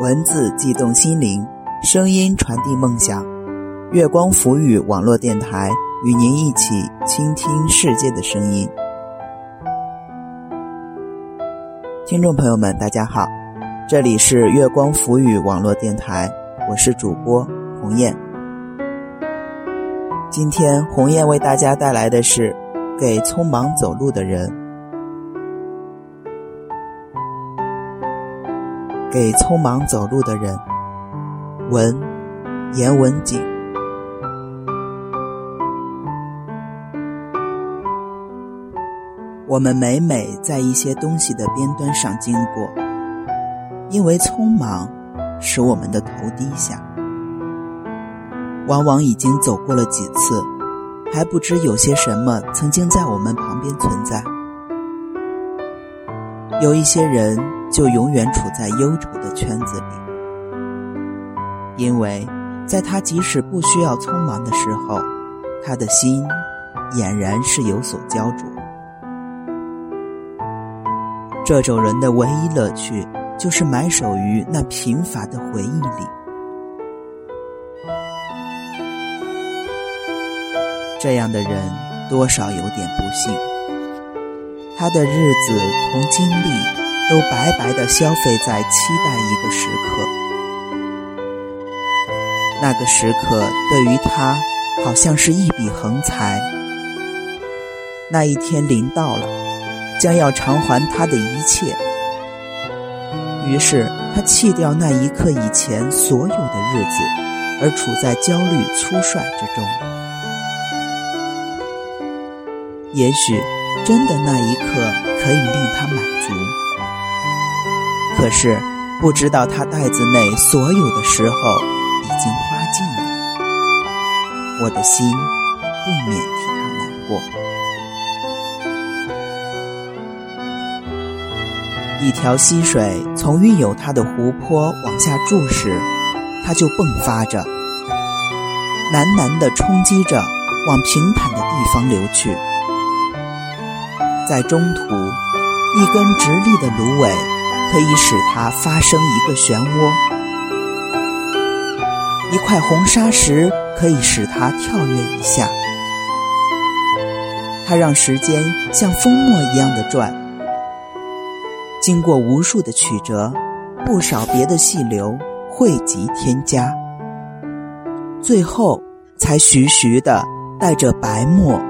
文字悸动心灵，声音传递梦想。月光浮语网络电台与您一起倾听世界的声音。听众朋友们，大家好，这里是月光浮语网络电台，我是主播鸿雁。今天鸿雁为大家带来的是《给匆忙走路的人》。给匆忙走路的人，文言文景。我们每每在一些东西的边端上经过，因为匆忙，使我们的头低下。往往已经走过了几次，还不知有些什么曾经在我们旁边存在。有一些人。就永远处在忧愁的圈子里，因为在他即使不需要匆忙的时候，他的心俨然是有所焦灼。这种人的唯一乐趣，就是埋首于那贫乏的回忆里。这样的人多少有点不幸，他的日子同经历。都白白的消费在期待一个时刻，那个时刻对于他好像是一笔横财。那一天临到了，将要偿还他的一切。于是他弃掉那一刻以前所有的日子，而处在焦虑粗率之中。也许真的那一刻可以令他满足。可是，不知道他袋子内所有的时候已经花尽了，我的心不免替他难过。一条溪水从蕴有它的湖泊往下注时，它就迸发着，喃喃地冲击着，往平坦的地方流去。在中途，一根直立的芦苇。可以使它发生一个漩涡，一块红砂石可以使它跳跃一下。它让时间像风墨一样的转，经过无数的曲折，不少别的细流汇集添加，最后才徐徐的带着白沫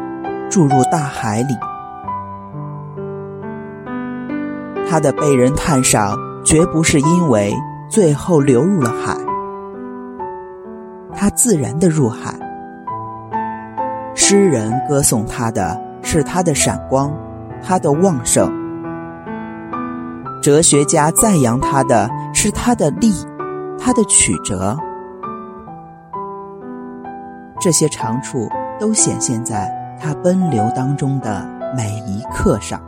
注入大海里。他的被人叹赏，绝不是因为最后流入了海，他自然的入海。诗人歌颂他的是他的闪光，他的旺盛；哲学家赞扬他的是他的力，他的曲折。这些长处都显现在他奔流当中的每一刻上。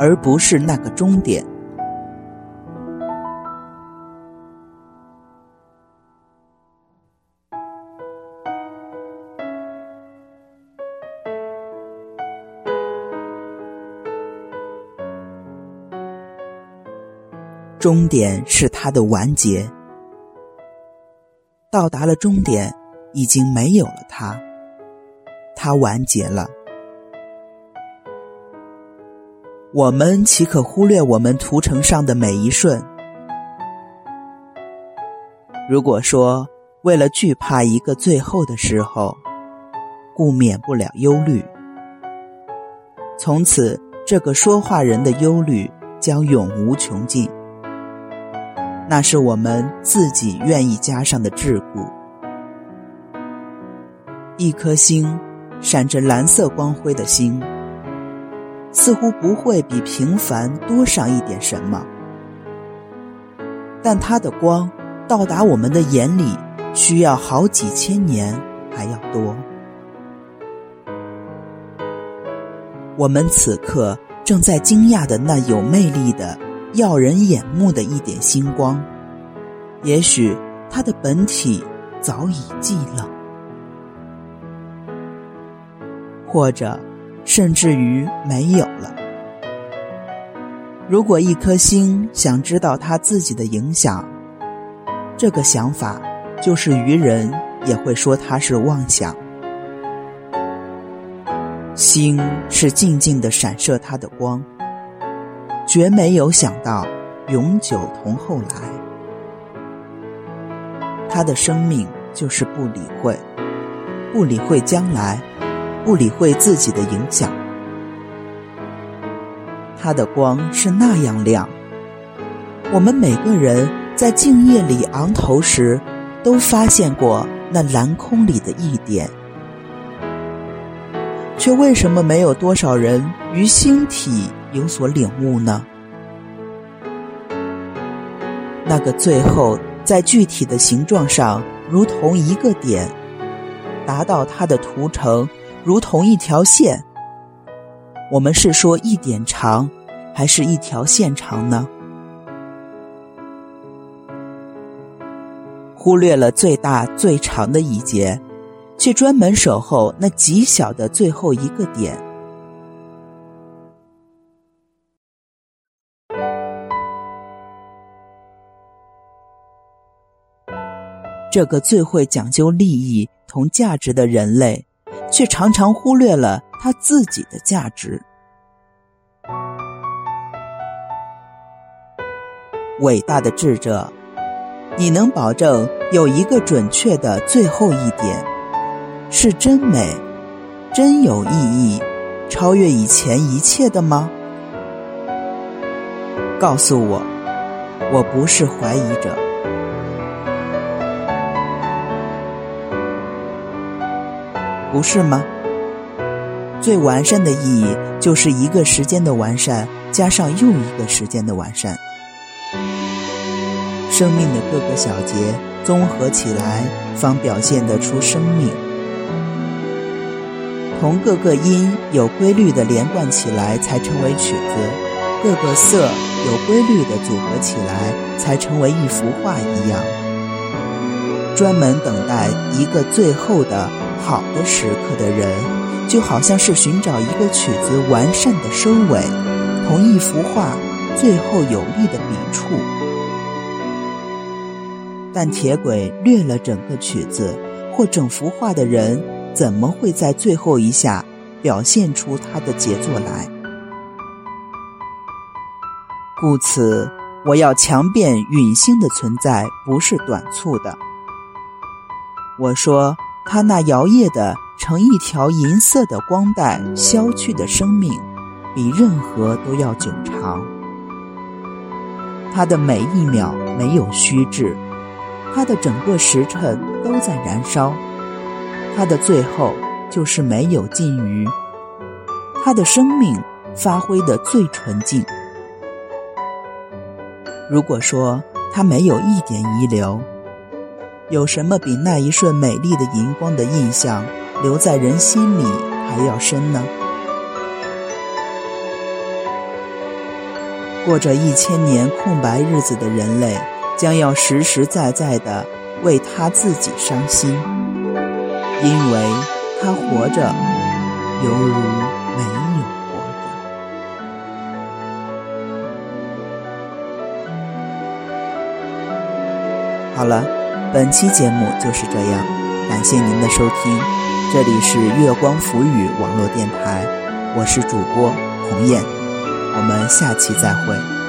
而不是那个终点。终点是它的完结，到达了终点，已经没有了它，它完结了。我们岂可忽略我们图层上的每一瞬？如果说为了惧怕一个最后的时候，故免不了忧虑。从此，这个说话人的忧虑将永无穷尽。那是我们自己愿意加上的桎梏。一颗星，闪着蓝色光辉的星。似乎不会比平凡多上一点什么，但它的光到达我们的眼里，需要好几千年还要多。我们此刻正在惊讶的那有魅力的、耀人眼目的一点星光，也许它的本体早已寂冷，或者。甚至于没有了。如果一颗星想知道它自己的影响，这个想法，就是愚人也会说它是妄想。星是静静的闪射它的光，绝没有想到永久同后来。他的生命就是不理会，不理会将来，不理会自己的影响。他的光是那样亮，我们每个人。在静夜里昂头时，都发现过那蓝空里的一点，却为什么没有多少人于星体有所领悟呢？那个最后在具体的形状上如同一个点，达到它的图层如同一条线。我们是说一点长，还是一条线长呢？忽略了最大最长的一节，却专门守候那极小的最后一个点。这个最会讲究利益同价值的人类，却常常忽略了他自己的价值。伟大的智者。你能保证有一个准确的最后一点，是真美、真有意义、超越以前一切的吗？告诉我，我不是怀疑者，不是吗？最完善的意义就是一个时间的完善，加上又一个时间的完善。生命的各个小节综合起来，方表现得出生命。同各个音有规律的连贯起来，才成为曲子；各个色有规律的组合起来，才成为一幅画一样。专门等待一个最后的好的时刻的人，就好像是寻找一个曲子完善的收尾，同一幅画最后有力的笔触。但铁轨略了整个曲子或整幅画的人，怎么会在最后一下表现出他的杰作来？故此，我要强辩陨星的存在不是短促的。我说，他那摇曳的成一条银色的光带消去的生命，比任何都要久长。他的每一秒没有虚掷。它的整个时辰都在燃烧，它的最后就是没有尽余，它的生命发挥的最纯净。如果说它没有一点遗留，有什么比那一瞬美丽的荧光的印象留在人心里还要深呢？过着一千年空白日子的人类。将要实实在在的为他自己伤心，因为他活着犹如没有活着。好了，本期节目就是这样，感谢您的收听，这里是月光浮语网络电台，我是主播红艳，我们下期再会。